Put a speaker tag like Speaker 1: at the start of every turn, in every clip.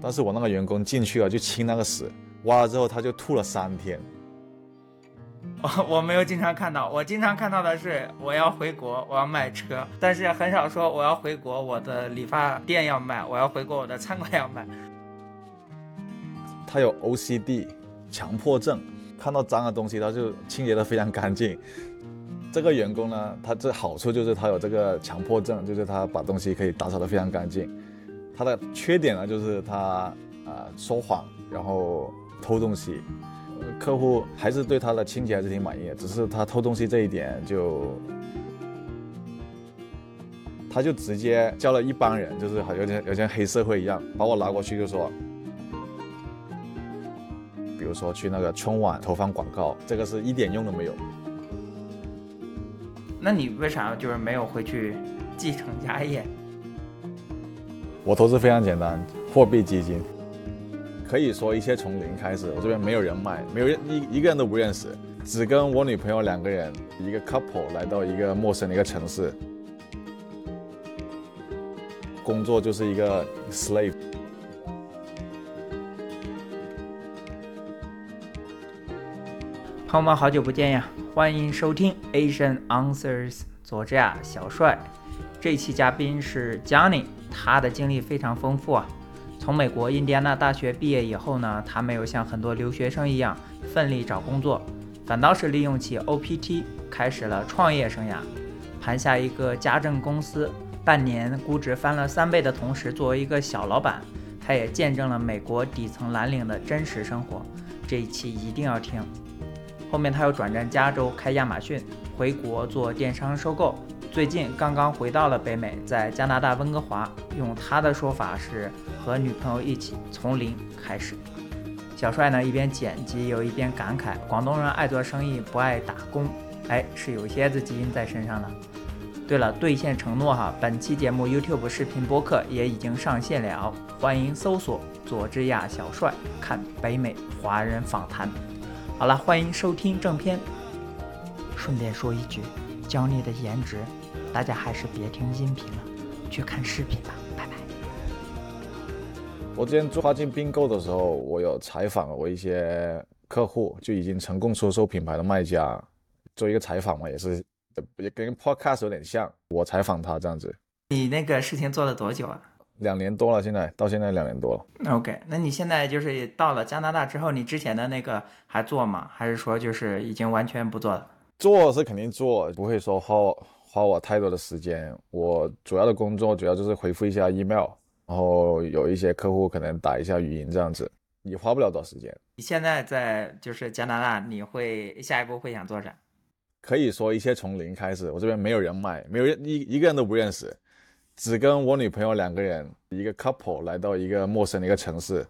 Speaker 1: 但是我那个员工进去了就清那个屎，挖了之后他就吐了三天。
Speaker 2: 我 我没有经常看到，我经常看到的是我要回国，我要卖车，但是很少说我要回国，我的理发店要卖，我要回国，我的餐馆要卖。
Speaker 1: 他有 OCD 强迫症，看到脏的东西他就清洁的非常干净。这个员工呢，他这好处就是他有这个强迫症，就是他把东西可以打扫的非常干净。他的缺点呢，就是他啊说谎，然后偷东西。客户还是对他的清洁还是挺满意的，只是他偷东西这一点就，他就直接叫了一帮人，就是好有点有点黑社会一样，把我拉过去就说，比如说去那个春晚投放广告，这个是一点用都没有。
Speaker 2: 那你为啥就是没有回去继承家业？
Speaker 1: 我投资非常简单，货币基金。可以说一切从零开始。我这边没有人脉，没有人一一个人都不认识，只跟我女朋友两个人，一个 couple 来到一个陌生的一个城市，工作就是一个 slave。
Speaker 2: 朋友们，好久不见呀！欢迎收听 Asian Answers，佐治亚小帅。这期嘉宾是 Johnny，他的经历非常丰富啊。从美国印第安纳大学毕业以后呢，他没有像很多留学生一样奋力找工作，反倒是利用起 OPT 开始了创业生涯，盘下一个家政公司，半年估值翻了三倍的同时，作为一个小老板，他也见证了美国底层蓝领的真实生活。这一期一定要听。后面他又转战加州开亚马逊，回国做电商收购。最近刚刚回到了北美，在加拿大温哥华，用他的说法是和女朋友一起从零开始。小帅呢一边剪辑又一边感慨：广东人爱做生意不爱打工，哎，是有蝎子基因在身上的。对了，兑现承诺哈，本期节目 YouTube 视频播客也已经上线了，欢迎搜索佐治亚小帅看北美华人访谈。好了，欢迎收听正片。顺便说一句，教你的颜值。大家还是别听音频了，去看视频吧，拜拜。
Speaker 1: 我之前做跨境并购的时候，我有采访我一些客户，就已经成功出售品牌的卖家，做一个采访嘛，也是也跟 podcast 有点像。我采访他这样子。
Speaker 2: 你那个事情做了多久啊？
Speaker 1: 两年多了，现在到现在两年多
Speaker 2: 了。OK，那你现在就是到了加拿大之后，你之前的那个还做吗？还是说就是已经完全不做了？
Speaker 1: 做是肯定做，不会说好。花我太多的时间，我主要的工作主要就是回复一下 email，然后有一些客户可能打一下语音这样子，你花不了多少时间。
Speaker 2: 你现在在就是加拿大，你会下一步会想做啥？
Speaker 1: 可以说一切从零开始，我这边没有人脉，没有人一一个人都不认识，只跟我女朋友两个人，一个 couple 来到一个陌生的一个城市，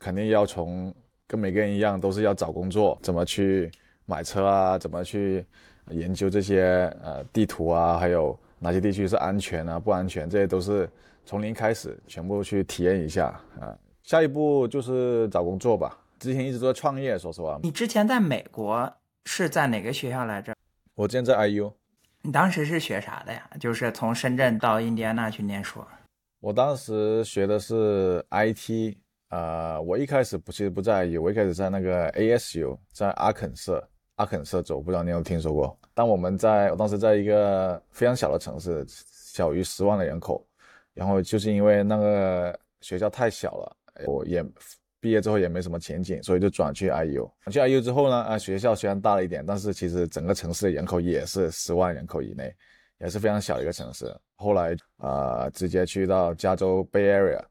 Speaker 1: 肯定要从跟每个人一样，都是要找工作，怎么去买车啊，怎么去。研究这些呃地图啊，还有哪些地区是安全啊、不安全，这些都是从零开始，全部去体验一下啊。下一步就是找工作吧。之前一直都在创业，说实话。
Speaker 2: 你之前在美国是在哪个学校来着？
Speaker 1: 我之前在 IU。
Speaker 2: 你当时是学啥的呀？就是从深圳到印第安纳去念书。
Speaker 1: 我当时学的是 IT，呃，我一开始不其实不在 IU，我一开始在那个 ASU，在阿肯色。阿肯色州，不知道你有听说过？但我们在我当时在一个非常小的城市，小于十万的人口，然后就是因为那个学校太小了，我也毕业之后也没什么前景，所以就转去 IU。转去 IU 之后呢，啊，学校虽然大了一点，但是其实整个城市的人口也是十万人口以内，也是非常小的一个城市。后来啊，直接去到加州 Bay Area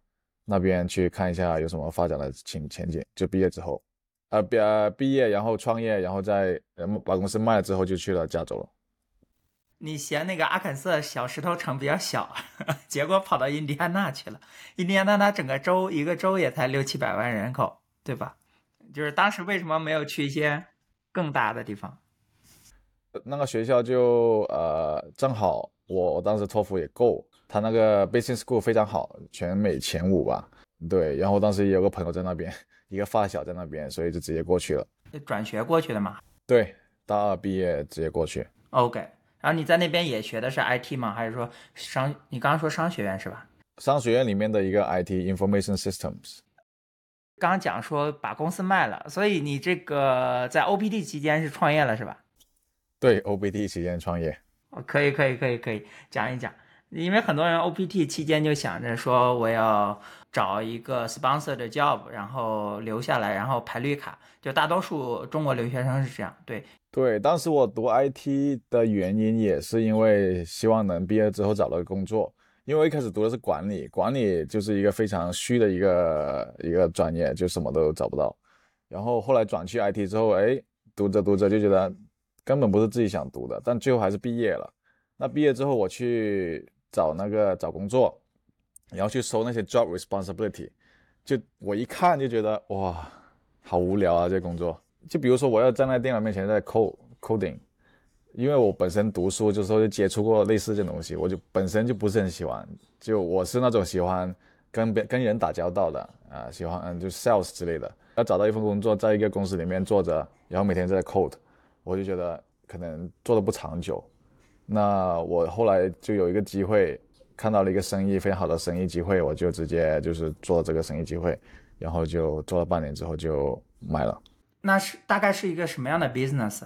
Speaker 1: 那边去看一下有什么发展的前前景。就毕业之后。呃，毕毕业，然后创业，然后在把公司卖了之后，就去了加州了。
Speaker 2: 你嫌那个阿肯色小石头城比较小，结果跑到印第安纳去了。印第安纳它整个州一个州也才六七百万人口，对吧？就是当时为什么没有去一些更大的地方？
Speaker 1: 那个学校就呃，正好我当时托福也够，他那个 business school 非常好，全美前五吧。对，然后当时也有个朋友在那边。一个发小在那边，所以就直接过去了。
Speaker 2: 转学过去的嘛？
Speaker 1: 对，大二毕业直接过去。
Speaker 2: OK，然后你在那边也学的是 IT 吗？还是说商？你刚刚说商学院是吧？
Speaker 1: 商学院里面的一个 IT Information Systems。
Speaker 2: 刚讲说把公司卖了，所以你这个在 OPT 期间是创业了是吧？
Speaker 1: 对，OPT 期间创业。
Speaker 2: 哦，可以可以可以可以讲一讲，因为很多人 OPT 期间就想着说我要找一个 sponsor 的 job，然后留下来，然后排绿卡，就大多数中国留学生是这样。对
Speaker 1: 对，当时我读 IT 的原因也是因为希望能毕业之后找到工作。因为一开始读的是管理，管理就是一个非常虚的一个一个专业，就什么都找不到。然后后来转去 IT 之后，哎，读着读着就觉得根本不是自己想读的，但最后还是毕业了。那毕业之后我去找那个找工作，然后去搜那些 job responsibility，就我一看就觉得哇，好无聊啊这工作。就比如说我要站在电脑面前在 code coding。因为我本身读书就是说就接触过类似这种东西，我就本身就不是很喜欢。就我是那种喜欢跟别跟人打交道的啊，喜欢嗯就 sales 之类的。要找到一份工作，在一个公司里面做着，然后每天在 code，我就觉得可能做的不长久。那我后来就有一个机会，看到了一个生意非常好的生意机会，我就直接就是做这个生意机会，然后就做了半年之后就卖了。
Speaker 2: 那是大概是一个什么样的 business？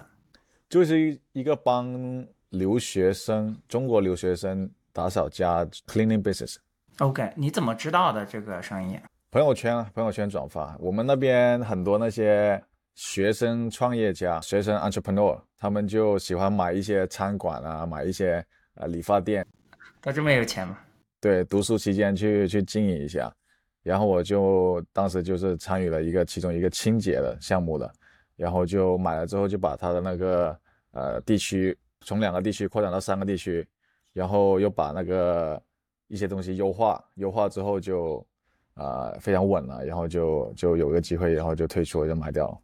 Speaker 1: 就是一个帮留学生、中国留学生打扫家 cleaning business。
Speaker 2: OK，你怎么知道的这个生意？
Speaker 1: 朋友圈啊，朋友圈转发。我们那边很多那些学生创业家、学生 entrepreneur，他们就喜欢买一些餐馆啊，买一些呃理发店。
Speaker 2: 他这么有钱吗？
Speaker 1: 对，读书期间去去经营一下。然后我就当时就是参与了一个其中一个清洁的项目的。然后就买了之后，就把他的那个呃地区从两个地区扩展到三个地区，然后又把那个一些东西优化，优化之后就啊非常稳了，然后就就有个机会，然后就退出，就卖掉了。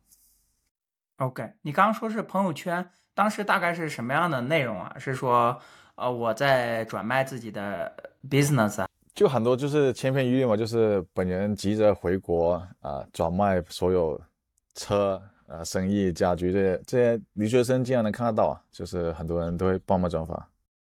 Speaker 2: OK，你刚刚说是朋友圈，当时大概是什么样的内容啊？是说呃我在转卖自己的 business 啊？
Speaker 1: 就很多就是千篇一律嘛，就是本人急着回国啊，转卖所有车。啊，生意、家居这些这些留学生经常能看得到啊，就是很多人都会帮忙转发。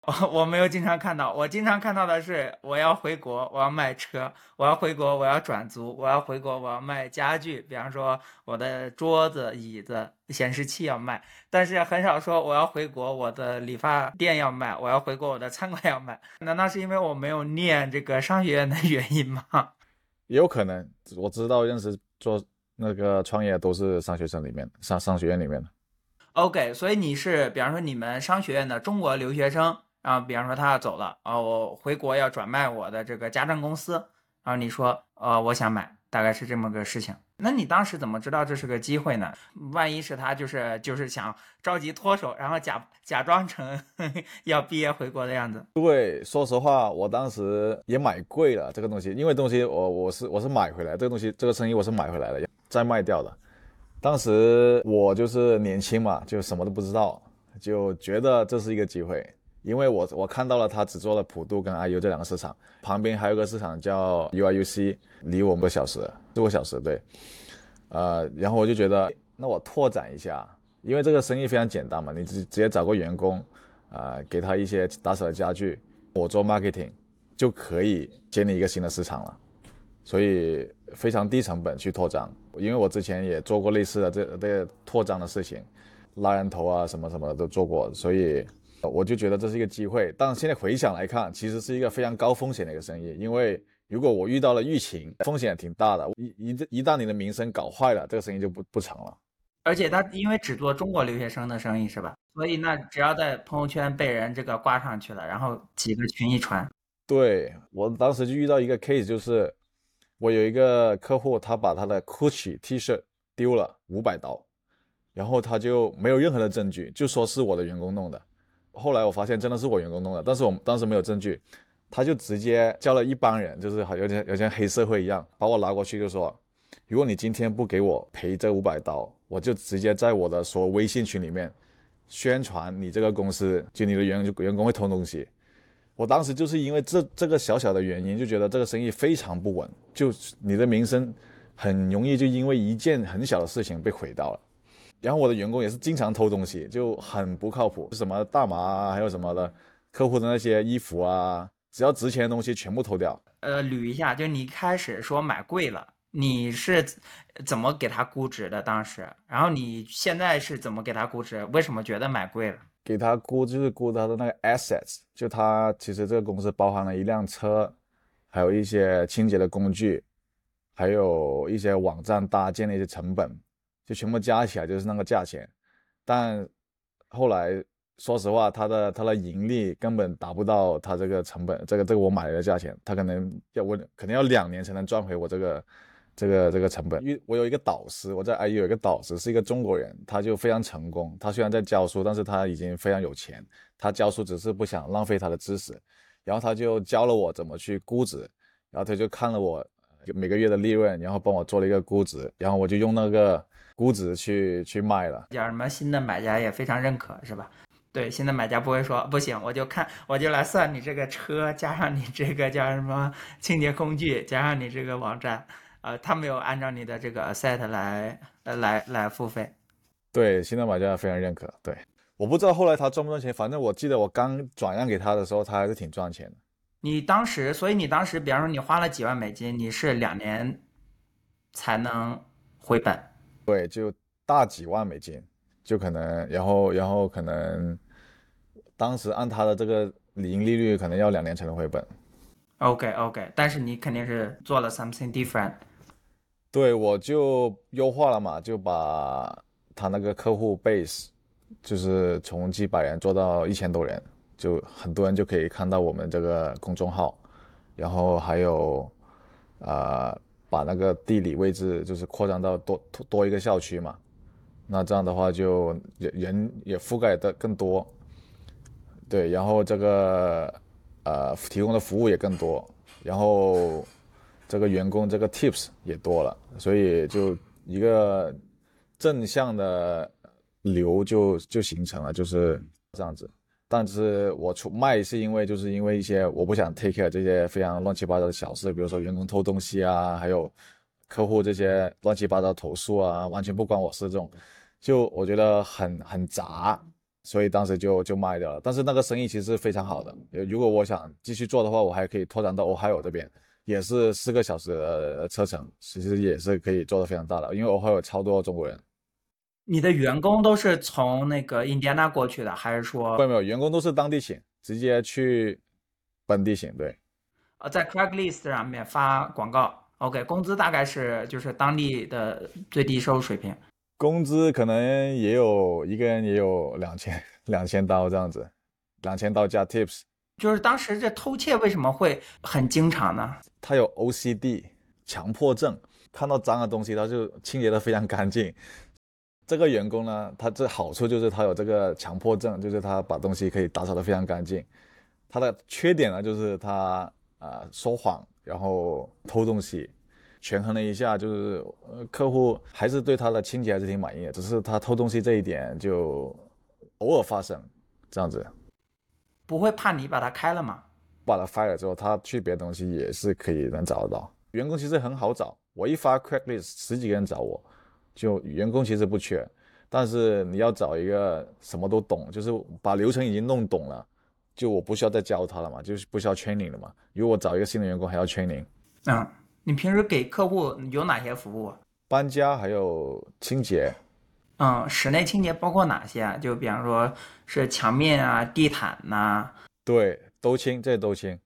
Speaker 2: 我 我没有经常看到，我经常看到的是我要回国，我要卖车，我要回国，我要转租，我要回国，我要卖家具，比方说我的桌子、椅子、显示器要卖，但是很少说我要回国，我的理发店要卖，我要回国，我的餐馆要卖。难道是因为我没有念这个商学院的原因吗？
Speaker 1: 也 有可能，我知道认识做。那个创业都是商学生里面商商学院里面的
Speaker 2: ，OK，所以你是比方说你们商学院的中国留学生，啊比方说他要走了啊，我回国要转卖我的这个家政公司，然后你说呃我想买，大概是这么个事情。那你当时怎么知道这是个机会呢？万一是他就是就是想着急脱手，然后假假装成 要毕业回国的样子？
Speaker 1: 对，说实话，我当时也买贵了这个东西，因为东西我我是我是买回来这个东西，这个生意我是买回来的，再卖掉的。当时我就是年轻嘛，就什么都不知道，就觉得这是一个机会，因为我我看到了他只做了普渡跟 IU 这两个市场，旁边还有个市场叫 UIUC，离我们个小时。四个小时，对，呃，然后我就觉得，那我拓展一下，因为这个生意非常简单嘛，你直直接找个员工，啊，给他一些打扫的家具，我做 marketing 就可以建立一个新的市场了，所以非常低成本去拓展，因为我之前也做过类似的这这个拓展的事情，拉人头啊什么什么的都做过，所以我就觉得这是一个机会，但现在回想来看，其实是一个非常高风险的一个生意，因为。如果我遇到了疫情，风险挺大的。一一一旦你的名声搞坏了，这个生意就不不成了。
Speaker 2: 而且他因为只做中国留学生的生意，是吧？所以那只要在朋友圈被人这个挂上去了，然后几个群一传。
Speaker 1: 对我当时就遇到一个 case，就是我有一个客户，他把他的 Gucci T 恤丢了五百刀，然后他就没有任何的证据，就说是我的员工弄的。后来我发现真的是我员工弄的，但是我们当时没有证据。他就直接叫了一帮人，就是好有点有像黑社会一样，把我拉过去就说：“如果你今天不给我赔这五百刀，我就直接在我的所有微信群里面宣传你这个公司，就你的员员工会偷东西。”我当时就是因为这这个小小的原因，就觉得这个生意非常不稳，就你的名声很容易就因为一件很小的事情被毁掉了。然后我的员工也是经常偷东西，就很不靠谱，什么大麻啊，还有什么的，客户的那些衣服啊。只要值钱的东西全部偷掉。
Speaker 2: 呃，捋一下，就你一开始说买贵了，你是怎么给他估值的当时？然后你现在是怎么给他估值？为什么觉得买贵了？
Speaker 1: 给他估就是估他的那个 assets，就他其实这个公司包含了一辆车，还有一些清洁的工具，还有一些网站搭建的一些成本，就全部加起来就是那个价钱。但后来说实话，他的他的盈利根本达不到他这个成本，这个这个我买的价钱，他可能要我可能要两年才能赚回我这个。这个这个成本，因为我有一个导师，我在 IU 有一个导师是一个中国人，他就非常成功。他虽然在教书，但是他已经非常有钱。他教书只是不想浪费他的知识，然后他就教了我怎么去估值，然后他就看了我每个月的利润，然后帮我做了一个估值，然后我就用那个估值去去卖了。
Speaker 2: 叫什么新的买家也非常认可，是吧？对，新的买家不会说不行，我就看我就来算你这个车，加上你这个叫什么清洁工具，加上你这个网站。呃，他没有按照你的这个 set 来呃来来付费，
Speaker 1: 对，新的买家非常认可。对，我不知道后来他赚不赚钱，反正我记得我刚转让给他的时候，他还是挺赚钱的。
Speaker 2: 你当时，所以你当时，比方说你花了几万美金，你是两年才能回本？
Speaker 1: 对，就大几万美金，就可能，然后然后可能当时按他的这个零利率，可能要两年才能回本。
Speaker 2: OK OK，但是你肯定是做了 something different。
Speaker 1: 对，我就优化了嘛，就把他那个客户 base，就是从几百人做到一千多人，就很多人就可以看到我们这个公众号，然后还有，呃，把那个地理位置就是扩张到多多一个校区嘛，那这样的话就人人也覆盖的更多，对，然后这个呃提供的服务也更多，然后。这个员工这个 tips 也多了，所以就一个正向的流就就形成了，就是这样子。但是我出卖是因为就是因为一些我不想 take care 这些非常乱七八糟的小事，比如说员工偷东西啊，还有客户这些乱七八糟投诉啊，完全不关我事这种，就我觉得很很杂，所以当时就就卖掉了。但是那个生意其实是非常好的，如果我想继续做的话，我还可以拓展到 Ohio 这边。也是四个小时的车程，其实也是可以做的非常大的，因为我会有超多中国人。
Speaker 2: 你的员工都是从那个印第安纳过去的，还是说？
Speaker 1: 没有没有，员工都是当地请，直接去本地请。对。
Speaker 2: 呃，在 Craigslist 上面发广告，OK，工资大概是就是当地的最低收入水平。
Speaker 1: 工资可能也有一个人也有两千两千刀这样子，两千刀加 Tips。
Speaker 2: 就是当时这偷窃为什么会很经常呢？
Speaker 1: 他有 OCD 强迫症，看到脏的东西他就清洁的非常干净。这个员工呢，他这好处就是他有这个强迫症，就是他把东西可以打扫得非常干净。他的缺点呢，就是他啊说谎，然后偷东西。权衡了一下，就是客户还是对他的清洁还是挺满意的，只是他偷东西这一点就偶尔发生这样子。
Speaker 2: 不会怕你把他开了吗？
Speaker 1: 把他 fire 了之后，他去别的东西也是可以能找得到。员工其实很好找，我一发 Craigslist，十几个人找我，就员工其实不缺，但是你要找一个什么都懂，就是把流程已经弄懂了，就我不需要再教他了嘛，就是不需要 training 了嘛。如果我找一个新的员工还要 training。
Speaker 2: 嗯，你平时给客户有哪些服务？
Speaker 1: 搬家还有清洁。
Speaker 2: 嗯，室内清洁包括哪些啊？就比方说是墙面啊、地毯呐，
Speaker 1: 对，都清，这都清。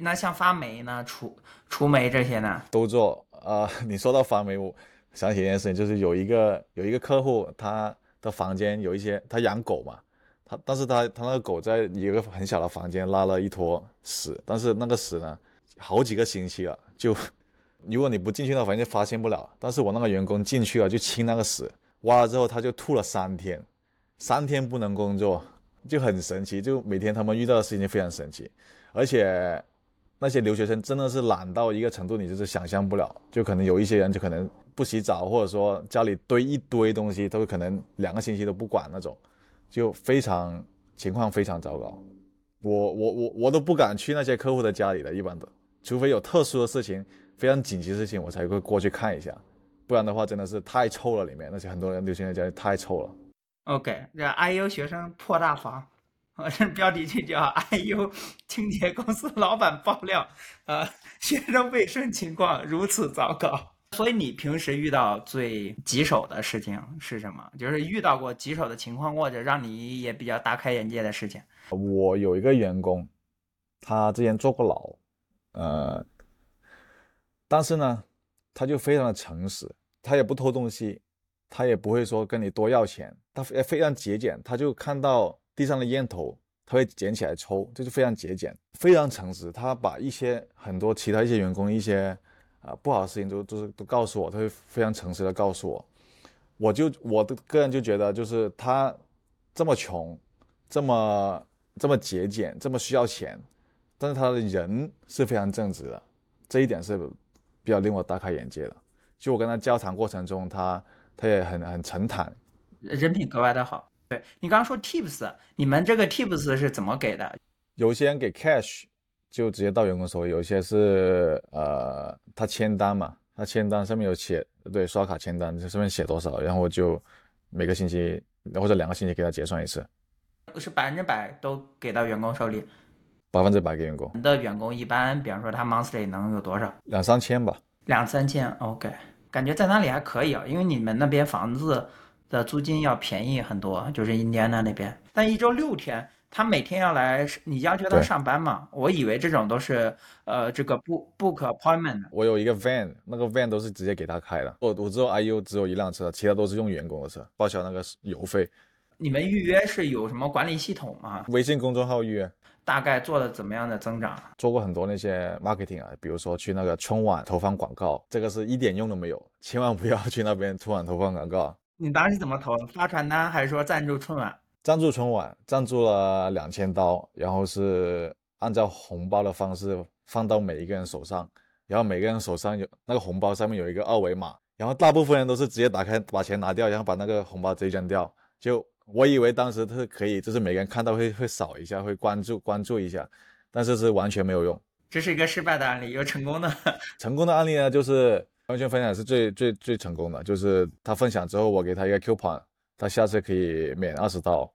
Speaker 2: 那像发霉呢、除除霉这些呢？
Speaker 1: 都做啊。你说到发霉，我想起一件事情，就是有一个有一个客户，他的房间有一些，他养狗嘛，他但是他他那个狗在一个很小的房间拉了一坨屎，但是那个屎呢，好几个星期了，就如果你不进去那房间发现不了，但是我那个员工进去了就清那个屎。挖了之后，他就吐了三天，三天不能工作，就很神奇。就每天他们遇到的事情非常神奇，而且那些留学生真的是懒到一个程度，你就是想象不了。就可能有一些人就可能不洗澡，或者说家里堆一堆东西，都可能两个星期都不管那种，就非常情况非常糟糕。我我我我都不敢去那些客户的家里的，一般的，除非有特殊的事情，非常紧急的事情，我才会过去看一下。不然的话，真的是太臭了，里面那些很多人留学生家里太臭了。
Speaker 2: OK，那 IU 学生破大防，我 这标题就叫 IU 清洁公司老板爆料，呃，学生卫生情况如此糟糕。所以你平时遇到最棘手的事情是什么？就是遇到过棘手的情况，或者让你也比较大开眼界的事情。
Speaker 1: 我有一个员工，他之前坐过牢，呃，但是呢，他就非常的诚实，他也不偷东西，他也不会说跟你多要钱，他非非常节俭，他就看到地上的烟头，他会捡起来抽，这就非常节俭，非常诚实。他把一些很多其他一些员工一些啊不好的事情都都是都告诉我，他会非常诚实的告诉我。我就我的个人就觉得，就是他这么穷，这么这么节俭，这么需要钱，但是他的人是非常正直的，这一点是比较令我大开眼界的。就我跟他交谈过程中，他他也很很诚坦，
Speaker 2: 人品格外的好。对你刚刚说 tips，你们这个 tips 是怎么给的？
Speaker 1: 有些人给 cash 就直接到员工手里，有些是呃他签单嘛，他签单上面有写，对，刷卡签单，这上面写多少，然后就每个星期或者两个星期给他结算一次，
Speaker 2: 是百分之百都给到员工手里。
Speaker 1: 百分之百给员工。
Speaker 2: 你的员工一般，比方说他 monthly 能有多少？
Speaker 1: 两三千吧。
Speaker 2: 两三千，OK，感觉在那里还可以啊，因为你们那边房子的租金要便宜很多，就是印第安纳那边。但一周六天，他每天要来，你要求他上班嘛？我以为这种都是呃这个 book book appointment。
Speaker 1: 我有一个 van，那个 van 都是直接给他开的。我我知道 IU 只有一辆车，其他都是用员工的车，报销那个油费。
Speaker 2: 你们预约是有什么管理系统吗？
Speaker 1: 微信公众号预约，
Speaker 2: 大概做了怎么样的增长？
Speaker 1: 做过很多那些 marketing 啊，比如说去那个春晚投放广告，这个是一点用都没有，千万不要去那边春晚投放广告。
Speaker 2: 你当时怎么投？发传单还是说赞助春晚？
Speaker 1: 赞助春晚，赞助了两千刀，然后是按照红包的方式放到每一个人手上，然后每个人手上有那个红包上面有一个二维码，然后大部分人都是直接打开把钱拿掉，然后把那个红包直接扔掉。就我以为当时是可以，就是每个人看到会会扫一下，会关注关注一下，但是是完全没有用。
Speaker 2: 这是一个失败的案例，有成功的。
Speaker 1: 成功的案例呢，就是朋友圈分享是最最最成功的，就是他分享之后，我给他一个 coupon，他下次可以免二十刀。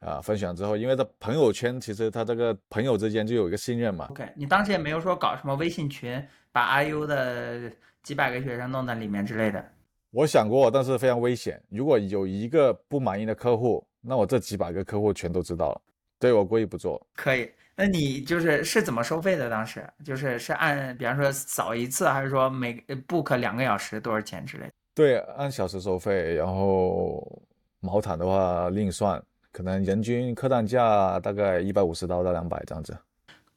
Speaker 1: 啊，分享之后，因为他朋友圈其实他这个朋友之间就有一个信任嘛。
Speaker 2: OK，你当时也没有说搞什么微信群，把 IU 的几百个学生弄在里面之类的。
Speaker 1: 我想过，但是非常危险。如果有一个不满意的客户，那我这几百个客户全都知道了。对我故意不做。
Speaker 2: 可以，那你就是是怎么收费的？当时就是是按，比方说扫一次，还是说每 book 两个小时多少钱之类的？
Speaker 1: 对，按小时收费，然后毛毯的话另算，可能人均客单价大概一百五十刀到两百这样子。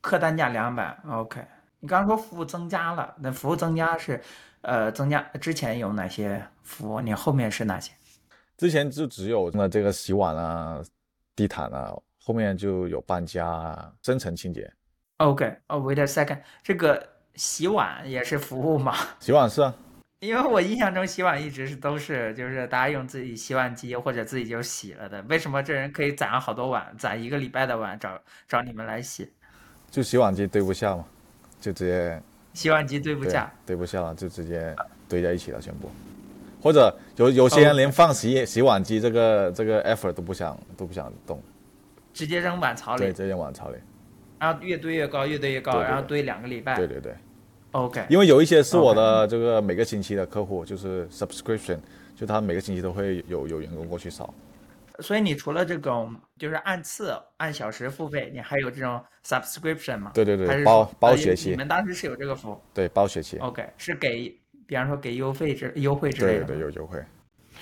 Speaker 2: 客单价两百，OK。你刚刚说服务增加了，那服务增加是，呃，增加之前有哪些服务？你后面是哪些？
Speaker 1: 之前就只有那这个洗碗啊、地毯啊，后面就有搬家、啊、深层清洁。
Speaker 2: OK，哦、w a second，这个洗碗也是服务吗？
Speaker 1: 洗碗是啊，
Speaker 2: 因为我印象中洗碗一直是都是就是大家用自己洗碗机或者自己就洗了的，为什么这人可以攒好多碗，攒一个礼拜的碗找找你们来洗？
Speaker 1: 就洗碗机堆不下嘛，就直接
Speaker 2: 洗碗机堆不下，
Speaker 1: 堆不下了，就直接堆在一起了，全部。或者有有些人连放洗洗碗机这个这个 effort 都不想都不想动，
Speaker 2: 直接扔碗槽里
Speaker 1: 对，
Speaker 2: 里，
Speaker 1: 直接碗槽里。
Speaker 2: 然后越堆越高，越堆越高，
Speaker 1: 对对对
Speaker 2: 然后堆两个礼拜。
Speaker 1: 对对对
Speaker 2: ，OK，
Speaker 1: 因为有一些是我的这个每个星期的客户，就是 subscription，就他每个星期都会有有员工过去扫。
Speaker 2: 所以你除了这种就是按次、按小时付费，你还有这种 subscription 吗？
Speaker 1: 对对对
Speaker 2: 还是
Speaker 1: 包包学期
Speaker 2: 你们当时是有这个服务
Speaker 1: 对，包学期。
Speaker 2: ？OK，是给，比方说给优惠之优惠之类的。
Speaker 1: 对对，有优惠，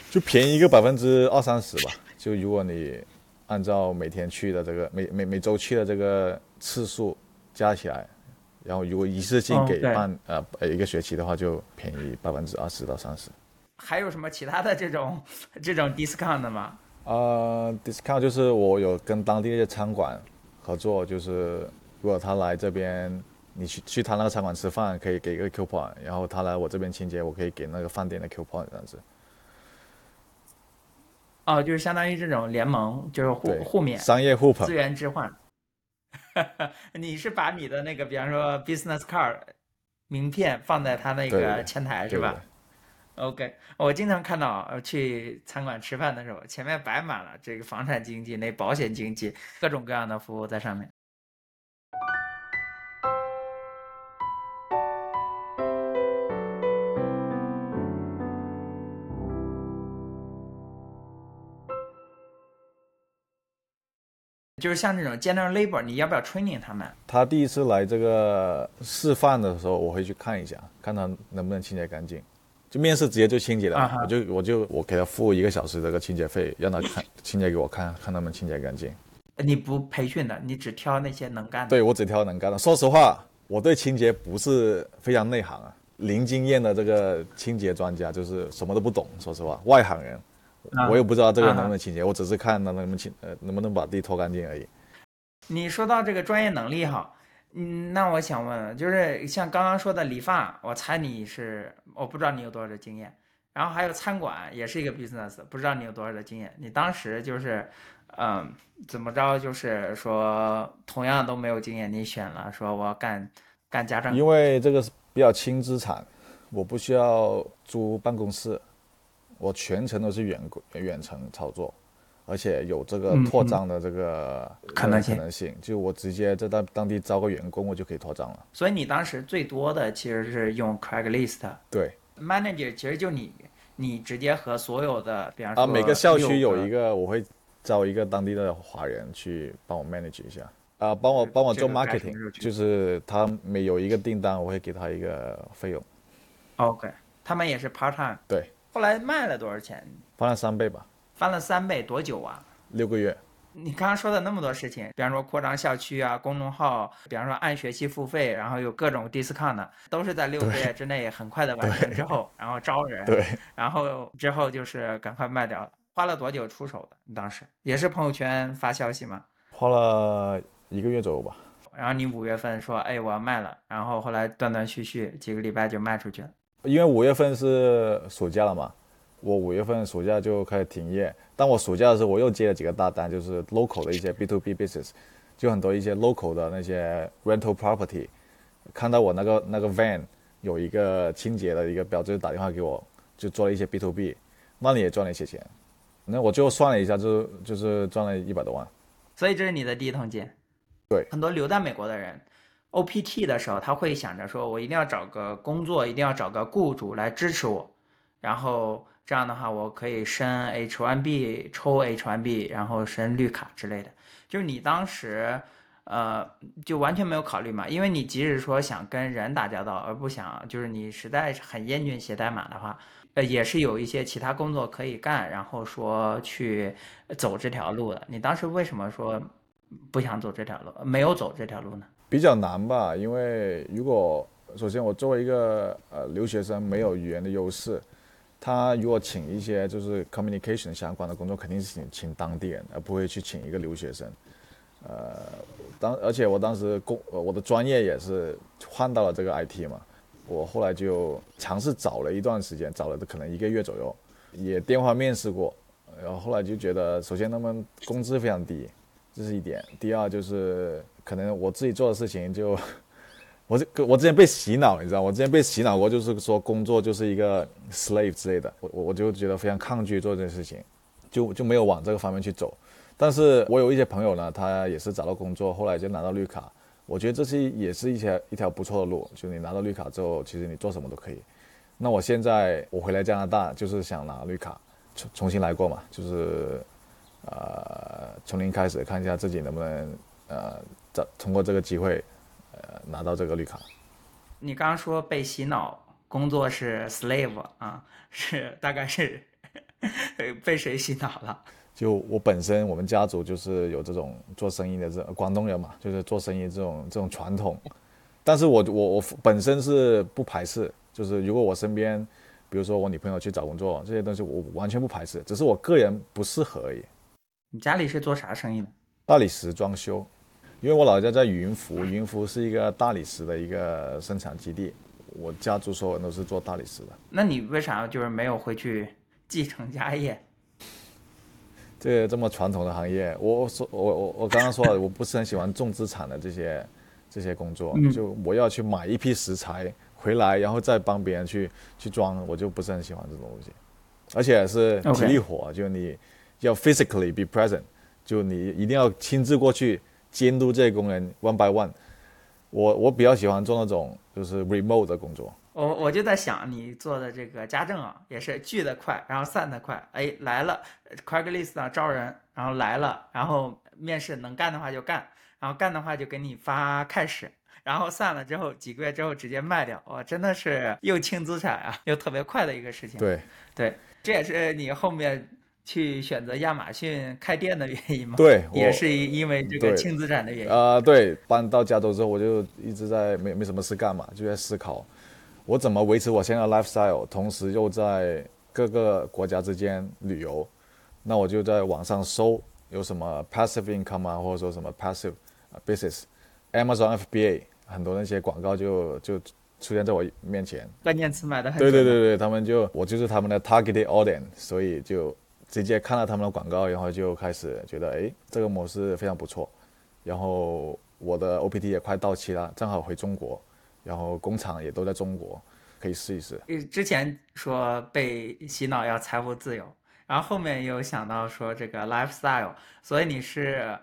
Speaker 1: 就便宜一个百分之二三十吧。就如果你按照每天去的这个每每每周去的这个次数加起来，然后如果一次性给半、呃呃一个学期的话，就便宜百分之二十到三十。
Speaker 2: 还有什么其他的这种 这种 discount 的吗？
Speaker 1: 呃，discount 就是我有跟当地的餐馆合作，就是如果他来这边，你去去他那个餐馆吃饭，可以给一个 coupon，然后他来我这边清洁，我可以给那个饭店的 coupon 这样子。
Speaker 2: 哦，就是相当于这种联盟，就是互，互免
Speaker 1: 商业互捧
Speaker 2: 资。源置换。你是把你的那个，比方说 business card 名片放在他那个前台是吧？OK，我经常看到呃去餐馆吃饭的时候，前面摆满了这个房产经纪、那保险经纪，各种各样的服务在上面。就是像这种 general labor，你要不要 training 他们？
Speaker 1: 他第一次来这个示范的时候，我会去看一下，看他能不能清洁干净。就面试直接就清洁了，我就我就我给他付一个小时这个清洁费，让他看清洁给我看，看他们清洁干净。
Speaker 2: 你不培训的，你只挑那些能干的。
Speaker 1: 对我只挑能干的。说实话，我对清洁不是非常内行啊，零经验的这个清洁专家就是什么都不懂。说实话，外行人，
Speaker 2: 啊
Speaker 1: 我也不知道这个能不能清洁，我只是看他能不能清呃能不能把地拖干净而已。
Speaker 2: 你说到这个专业能力哈，嗯，那我想问，就是像刚刚说的理发，我猜你是，我不知道你有多少的经验。然后还有餐馆也是一个 business，不知道你有多少的经验。你当时就是，嗯，怎么着？就是说同样都没有经验，你选了说我要干干家政。
Speaker 1: 因为这个是比较轻资产，我不需要租办公室，我全程都是远远程操作，而且有这个
Speaker 2: 嗯
Speaker 1: 拓张的这个
Speaker 2: 可能性
Speaker 1: 可能性，就我直接在当当地招个员工，我就可以拓张了。
Speaker 2: 所以你当时最多的其实是用 Craigslist。
Speaker 1: 对
Speaker 2: manager 其实就你，你直接和所有的，比方说
Speaker 1: 啊，每个校区有一个，我会招一个当地的华人去帮我 manage 一下。啊，帮我帮我做 marketing，就是他每有一个订单，我会给他一个费用
Speaker 2: ，OK，他们也是 part time。
Speaker 1: 对，
Speaker 2: 后来卖了多少钱？
Speaker 1: 翻了三倍吧，
Speaker 2: 翻了三倍，多久啊？
Speaker 1: 六个月。
Speaker 2: 你刚刚说的那么多事情，比方说扩张校区啊、公众号，比方说按学期付费，然后有各种 discount，都是在六个月之内很快的完成之后，然后招人，
Speaker 1: 对，
Speaker 2: 然后之后就是赶快卖掉了。花了多久出手的？你当时也是朋友圈发消息吗？
Speaker 1: 花了一个月左右吧。
Speaker 2: 然后你五月份说，哎，我要卖了，然后后来断断续续几个礼拜就卖出去了。
Speaker 1: 因为五月份是暑假了嘛，我五月份暑假就开始停业。当我暑假的时候，我又接了几个大单，就是 local 的一些 B to B business，就很多一些 local 的那些 rental property，看到我那个那个 van 有一个清洁的一个标志，就打电话给我，就做了一些 B to B，那里也赚了一些钱。那我最后算了一下，就就是赚了一百多万。
Speaker 2: 所以这是你的第一桶金。
Speaker 1: 对
Speaker 2: 很多留在美国的人，OPT 的时候，他会想着说，我一定要找个工作，一定要找个雇主来支持我，然后这样的话，我可以申 H1B，抽 H1B，然后申绿卡之类的。就是你当时，呃，就完全没有考虑嘛，因为你即使说想跟人打交道，而不想就是你实在是很厌倦写代码的话，呃，也是有一些其他工作可以干，然后说去走这条路的。你当时为什么说不想走这条路，没有走这条路呢？
Speaker 1: 比较难吧，因为如果首先我作为一个呃留学生，没有语言的优势，他如果请一些就是 communication 相关的工作，肯定是请请当地人，而不会去请一个留学生。呃，当而且我当时工我的专业也是换到了这个 IT 嘛，我后来就尝试找了一段时间，找了可能一个月左右，也电话面试过，然后后来就觉得，首先他们工资非常低，这是一点。第二就是可能我自己做的事情就，我这我之前被洗脑，你知道，我之前被洗脑过，就是说工作就是一个 slave 之类的，我我我就觉得非常抗拒做这件事情，就就没有往这个方面去走。但是我有一些朋友呢，他也是找到工作，后来就拿到绿卡。我觉得这是也是一条一条不错的路，就你拿到绿卡之后，其实你做什么都可以。那我现在我回来加拿大，就是想拿绿卡，重重新来过嘛，就是呃从零开始，看一下自己能不能呃找通过这个机会呃拿到这个绿卡。
Speaker 2: 你刚刚说被洗脑，工作是 slave 啊，是大概是被谁洗脑了？
Speaker 1: 就我本身，我们家族就是有这种做生意的这广东人嘛，就是做生意这种这种传统。但是我我我本身是不排斥，就是如果我身边，比如说我女朋友去找工作这些东西，我完全不排斥，只是我个人不适合而已。
Speaker 2: 你家里是做啥生意的？
Speaker 1: 大理石装修，因为我老家在云浮，云浮是一个大理石的一个生产基地，我家族所有人都是做大理石的。
Speaker 2: 那你为啥就是没有回去继承家业？
Speaker 1: 这个这么传统的行业，我我说我我我刚刚说了，我不是很喜欢重资产的这些这些工作，
Speaker 2: 嗯
Speaker 1: 就我要去买一批石材回来，然后再帮别人去去装，我就不是很喜欢这种东西，而且是体力活就你要 physically be present，就你一定要亲自过去监督这些工人 one by one。我我比较喜欢做那种就是 remote 的工作，
Speaker 2: 我我就在想，你做的这个家政啊，也是聚得快，然后散得快。哎，来了，Craigslist 上招人，然后来了，然后面试能干的话就干，然后干的话就给你发开始，然后散了之后几个月之后直接卖掉，哇，真的是又轻资产啊，又特别快的一个事情。
Speaker 1: 对
Speaker 2: 对，这也是你后面去选择亚马逊开店的原因吗？
Speaker 1: 对，
Speaker 2: 也是因为这个轻资产的原因。
Speaker 1: 啊、对，搬到加州之后，我就一直在没没什么事干嘛，就在思考我怎么维持我现在的 lifestyle，同时又在各个国家之间旅游。那我就在网上搜有什么 passive income 啊，或者说什么 passive 呃 business，Amazon FBA 很多那些广告就就出现在我面前。
Speaker 2: 关键词买的很
Speaker 1: 对对对对，他们就我就是他们的 targeted audience，所以就直接看了他们的广告，然后就开始觉得哎，这个模式非常不错。然后我的 OPT 也快到期了，正好回中国，然后工厂也都在中国，可以试一试。
Speaker 2: 呃之前说被洗脑要财务自由，然后后面又想到说这个 lifestyle，所以你是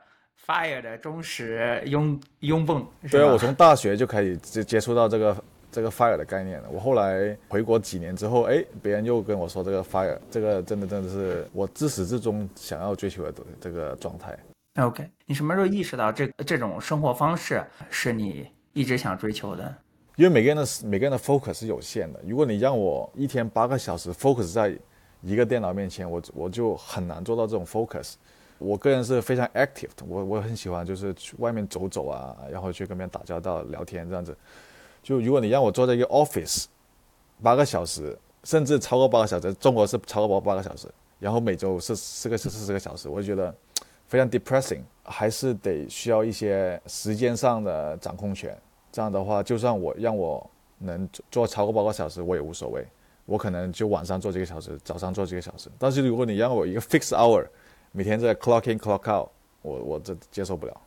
Speaker 2: Fire 的忠实拥拥趸，
Speaker 1: 对啊，我从大学就开始接接触到这个这个 fire 的概念了。我后来回国几年之后，哎，别人又跟我说这个 fire，这个真的真的是我自始至终想要追求的这个状态。
Speaker 2: OK，你什么时候意识到这这种生活方式是你一直想追求的？
Speaker 1: 因为每个人的每个人的 focus 是有限的。如果你让我一天八个小时 focus 在一个电脑面前，我我就很难做到这种 focus。我个人是非常 active 的，我我很喜欢就是去外面走走啊，然后去跟别人打交道、聊天这样子。就如果你让我坐在一个 office 八个小时，甚至超过八个小时，中国是超过八八个小时，然后每周是四个四十个小时，我就觉得非常 depressing，还是得需要一些时间上的掌控权。这样的话，就算我让我能做超过八个小时，我也无所谓。我可能就晚上做几个小时，早上做几个小时。但是如果你让我一个 fix hour，每天在 clock in clock out，我我这接受不了。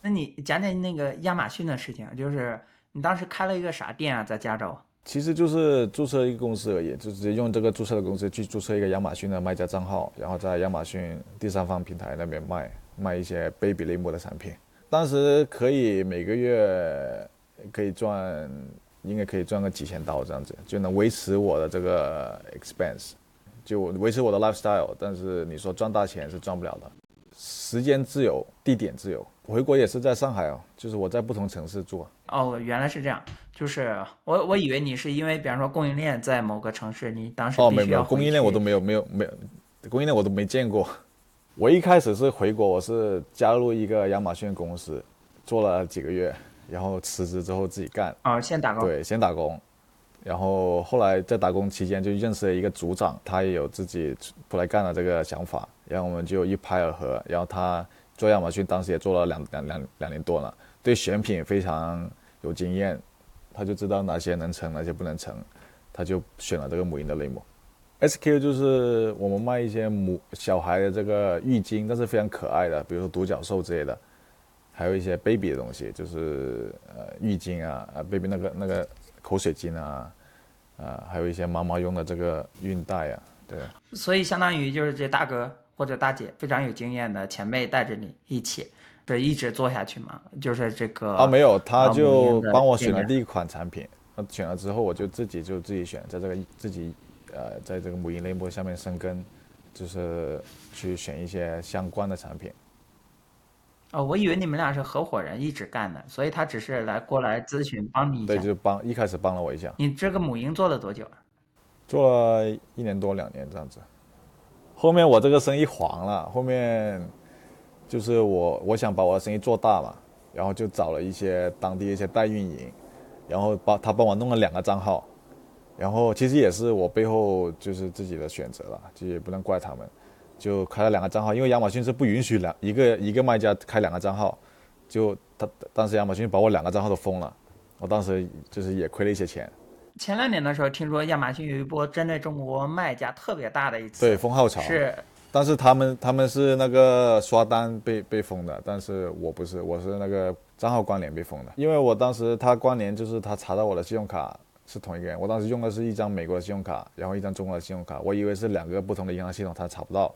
Speaker 2: 那你讲讲那个亚马逊的事情，就是你当时开了一个啥店啊，在加州？
Speaker 1: 其实就是注册一个公司而已，就直接用这个注册的公司去注册一个亚马逊的卖家账号，然后在亚马逊第三方平台那边卖卖一些 baby 类目的产品。当时可以每个月可以赚，应该可以赚个几千刀这样子，就能维持我的这个 expense，就维持我的 lifestyle。但是你说赚大钱是赚不了的，时间自由，地点自由。回国也是在上海哦，就是我在不同城市住。
Speaker 2: 哦，原来是这样，就是我我以为你是因为，比方说供应链在某个城市，你当时
Speaker 1: 哦，没有没有，供应链我都没有没有没有，供应链我都没见过。我一开始是回国，我是加入一个亚马逊公司，做了几个月，然后辞职之后自己干。
Speaker 2: 哦，先打工。
Speaker 1: 对，先打工，然后后来在打工期间就认识了一个组长，他也有自己出来干的这个想法，然后我们就一拍而合。然后他做亚马逊当时也做了两两两两年多了，对选品非常有经验，他就知道哪些能成，哪些不能成，他就选了这个母婴的类目。SQ 就是我们卖一些母小孩的这个浴巾，但是非常可爱的，比如说独角兽之类的，还有一些 baby 的东西，就是呃浴巾啊，啊 baby 那个那个口水巾啊，啊还有一些妈妈用的这个孕带啊，对。
Speaker 2: 所以相当于就是这大哥或者大姐非常有经验的前辈带着你一起，是一直做下去嘛？就是这个
Speaker 1: 啊，没有，他就帮我选了第一款产品，那选了之后，我就自己就自己选，在这个自己呃，在这个母婴类目下面生根，就是去选一些相关的产品。
Speaker 2: 哦，我以为你们俩是合伙人一直干的，所以他只是来过来咨询帮你一下
Speaker 1: 对，
Speaker 2: 下。
Speaker 1: 就帮一开始帮了我一下，
Speaker 2: 你这个母婴做了多久啊？
Speaker 1: 做了一年多两年这样子。后面我这个生意黄了，后面就是我我想把我的生意做大嘛，然后就找了一些当地一些代运营，然后帮他帮我弄了两个账号，然后其实也是我背后就是自己的选择了，就也不能怪他们，就开了两个账号，因为亚马逊是不允许两一个一个卖家开两个账号，就他当时亚马逊把我两个账号都封了，我当时就是也亏了一些钱，
Speaker 2: 前两年的时候，听说亚马逊有一波针对中国卖家特别大的一次，
Speaker 1: 对封号潮
Speaker 2: 是。
Speaker 1: 但是他们他们是那个刷单被被封的，但是我不是，我是那个账号关联被封的，因为我当时他关联就是他查到我的信用卡是同一个人，我当时用的是一张美国的信用卡，然后一张中国的信用卡，我以为是两个不同的银行系统，他查不到，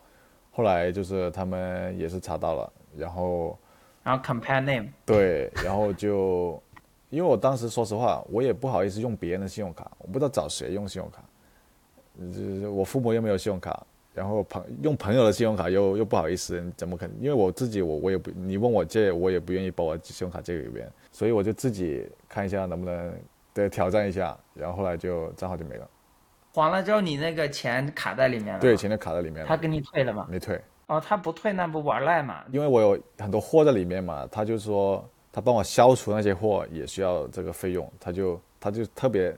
Speaker 1: 后来就是他们也是查到了，然后
Speaker 2: 然后 compare name，
Speaker 1: 对，然后就因为我当时说实话，我也不好意思用别人的信用卡，我不知道找谁用信用卡，就是我父母又没有信用卡，然后朋用朋友的信用卡又又不好意思，怎么可能？因为我自己我我也不，你问我借，我也不愿意把我信用卡借给别人，所以我就自己看一下能不能对挑战一下，然后后来就账号就没了。
Speaker 2: 还了之后，你那个钱卡在里面了。
Speaker 1: 对，钱就卡在里面了。
Speaker 2: 他给你退了吗？
Speaker 1: 没退。
Speaker 2: 哦，他不退那不玩赖嘛？
Speaker 1: 因为我有很多货在里面嘛，他就说他帮我消除那些货也需要这个费用，他就他就特别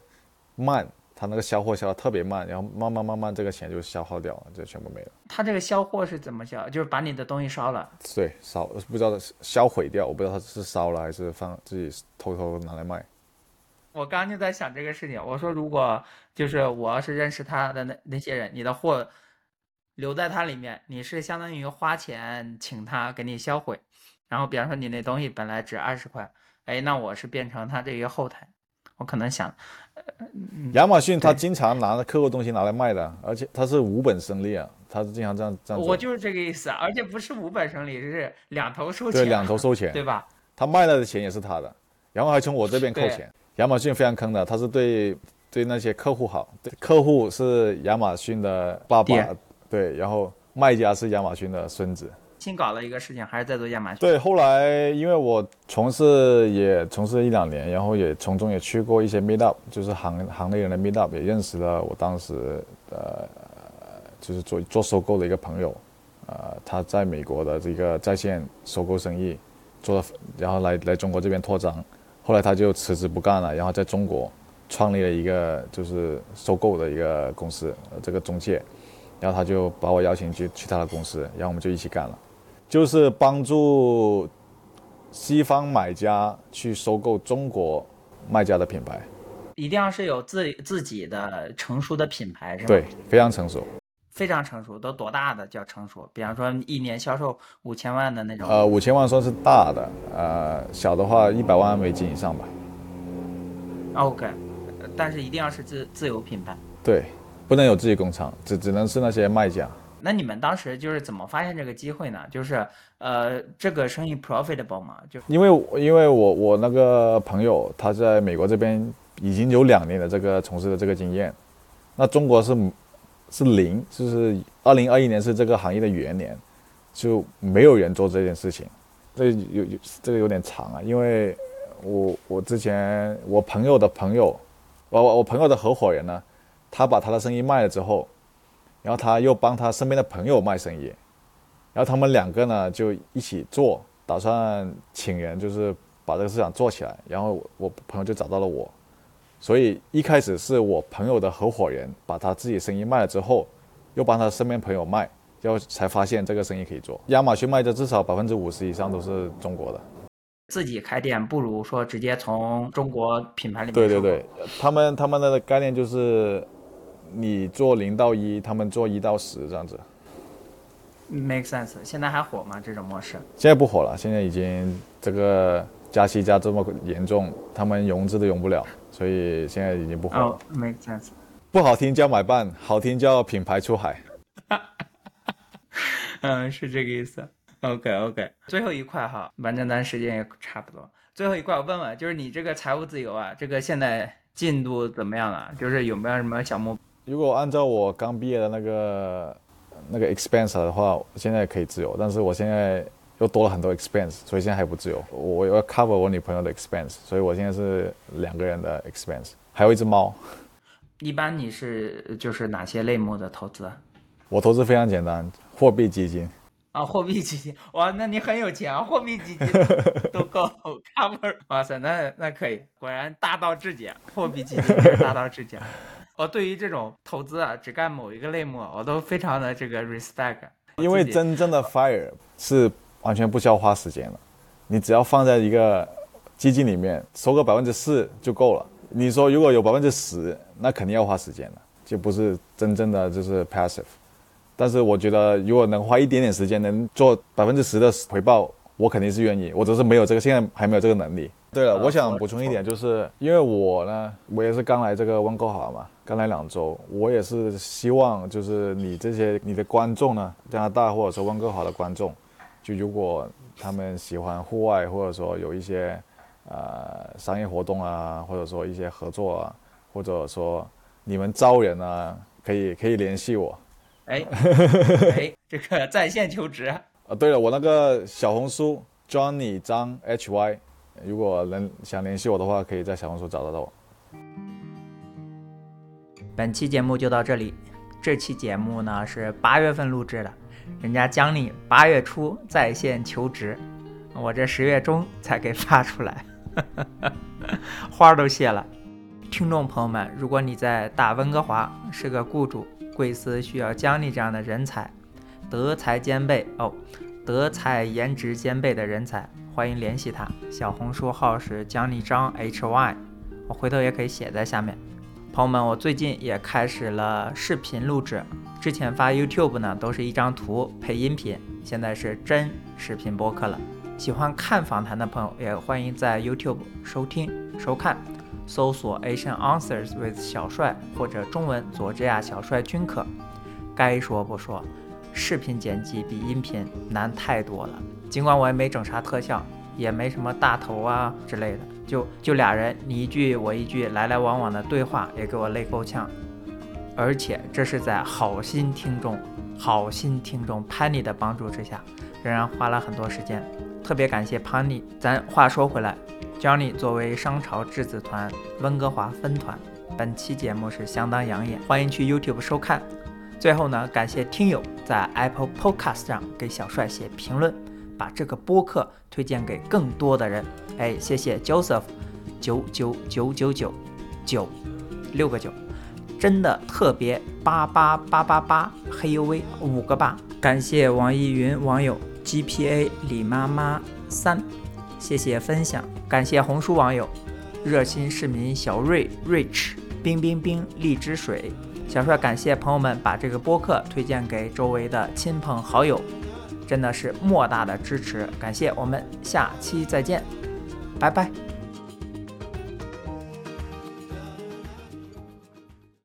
Speaker 1: 慢。他那个销货销的特别慢，然后慢慢慢慢这个钱就消耗掉了，就全部没了。
Speaker 2: 他这个销货是怎么销？就是把你的东西烧了？
Speaker 1: 对，烧不知道销毁掉，我不知道他是烧了还是放自己偷偷拿来卖。
Speaker 2: 我刚刚就在想这个事情，我说如果就是我要是认识他的那那些人，你的货留在他里面，你是相当于花钱请他给你销毁，然后比方说你那东西本来值二十块，哎，那我是变成他这一个后台。我可能想，呃
Speaker 1: 亚马逊他经常拿着客户东西拿来卖的，而且他是无本生利啊，他是经常这样这样。
Speaker 2: 我就是这个意思，而且不是无本生利，是两头收钱。
Speaker 1: 对，两头收钱，
Speaker 2: 对吧？
Speaker 1: 他卖了的钱也是他的，然后还从我这边扣钱。亚马逊非常坑的，他是对对那些客户好，对客户是亚马逊的爸爸，对，然后卖家是亚马逊的孙子。
Speaker 2: 新搞了一个事情，还是在做亚马逊。
Speaker 1: 对，后来因为我从事也从事一两年，然后也从中也去过一些 meet up，就是行行内人的 meet up，也认识了我当时呃就是做做收购的一个朋友，呃，他在美国的这个在线收购生意做，然后来来中国这边扩张，后来他就辞职不干了，然后在中国创立了一个就是收购的一个公司，这个中介，然后他就把我邀请去去他的公司，然后我们就一起干了。就是帮助西方买家去收购中国卖家的品牌，
Speaker 2: 一定要是有自自己的成熟的品牌，是吧？
Speaker 1: 对，非常成熟，
Speaker 2: 非常成熟，都多大的叫成熟？比方说一年销售五千万的那种。
Speaker 1: 呃，五千万算是大的，呃，小的话一百万美金以上吧。
Speaker 2: OK，但是一定要是自自有品牌。
Speaker 1: 对，不能有自己工厂，只只能是那些卖家。
Speaker 2: 那你们当时就是怎么发现这个机会呢？就是呃，这个生意 profitable 吗？就
Speaker 1: 因为因为我我那个朋友他在美国这边已经有两年的这个从事的这个经验，那中国是是零，就是二零二一年是这个行业的元年，就没有人做这件事情。这有有这个有点长啊，因为我我之前我朋友的朋友，我我我朋友的合伙人呢，他把他的生意卖了之后。然后他又帮他身边的朋友卖生意，然后他们两个呢就一起做，打算请人就是把这个市场做起来。然后我朋友就找到了我，所以一开始是我朋友的合伙人把他自己生意卖了之后，又帮他身边朋友卖，然后才发现这个生意可以做。亚马逊卖的至少百分之五十以上都是中国的，
Speaker 2: 自己开店不如说直接从中国品牌里面。
Speaker 1: 对对对，他们他们的概念就是。你做零到一，他们做一到十这样子
Speaker 2: ，make sense。现在还火吗？这种模式？
Speaker 1: 现在不火了，现在已经这个加息加这么严重，他们融资都融不了，所以现在已经不火了。
Speaker 2: make sense。
Speaker 1: 不好听叫买办，好听叫品牌出海。
Speaker 2: 嗯，是这个意思。OK OK。最后一块哈，反正咱时间也差不多。最后一块，我问问，就是你这个财务自由啊，这个现在进度怎么样了？就是有没有什么小目？
Speaker 1: 如果按照我刚毕业的那个那个 expense 的话，现在可以自由，但是我现在又多了很多 expense，所以现在还不自由。我要 cover 我女朋友的 expense，所以我现在是两个人的 expense，还有一只猫。
Speaker 2: 一般你是就是哪些类目的投资？
Speaker 1: 我投资非常简单，货币基金。
Speaker 2: 啊，货币基金，哇，那你很有钱啊，货币基金都够 cover。哇塞，那那可以，果然大道至简，货币基金是大道至简。我对于这种投资啊，只干某一个类目，我都非常的这个 respect。
Speaker 1: 因为真正的 fire 是完全不需要花时间的，你只要放在一个基金里面，收个百分之四就够了。你说如果有百分之十，那肯定要花时间的，就不是真正的就是 passive。但是我觉得，如果能花一点点时间，能做百分之十的回报，我肯定是愿意。我只是没有这个，现在还没有这个能力。对了，我想补充一点，就是因为我呢，我也是刚来这个温哥华嘛，刚来两周，我也是希望就是你这些你的观众呢，加拿大或者说温哥华的观众，就如果他们喜欢户外，或者说有一些呃商业活动啊，或者说一些合作啊，或者说你们招人啊，可以可以联系我，
Speaker 2: 哎哎，这个在线求职
Speaker 1: 啊，对了，我那个小红书 Johnny 张 HY，如果能想联系我的话，可以在小红书找得到我。
Speaker 2: 本期节目就到这里。这期节目呢是八月份录制的，人家江丽八月初在线求职，我这十月中才给发出来，花都谢了。听众朋友们，如果你在大温哥华是个雇主，贵司需要江丽这样的人才，德才兼备哦，德才颜值兼备的人才，欢迎联系他。小红书号是江里张 HY，我回头也可以写在下面。朋友们，我最近也开始了视频录制。之前发 YouTube 呢，都是一张图配音频，现在是真视频播客了。喜欢看访谈的朋友，也欢迎在 YouTube 收听收看，搜索 Asian Answers with 小帅或者中文佐治亚小帅均可。该说不说，视频剪辑比音频难太多了。尽管我也没整啥特效，也没什么大头啊之类的。就就俩人，你一句我一句，来来往往的对话也给我累够呛，而且这是在好心听众、好心听众 Penny 的帮助之下，仍然花了很多时间。特别感谢 Penny。咱话说回来，Johnny 作为商朝质子团温哥华分团，本期节目是相当养眼，欢迎去 YouTube 收看。最后呢，感谢听友在 Apple Podcast 上给小帅写评论。把这个播客推荐给更多的人，哎，谢谢 Joseph，九九九九九九六个九，真的特别八八八八八，嘿呦喂，五个八，感谢网易云网友 GPA 李妈妈三，谢谢分享，感谢红书网友热心市民小瑞 Rich 冰冰冰荔枝水。小帅，感谢朋友们把这个播客推荐给周围的亲朋好友。真的是莫大的支持，感谢，我们下期再见，拜拜。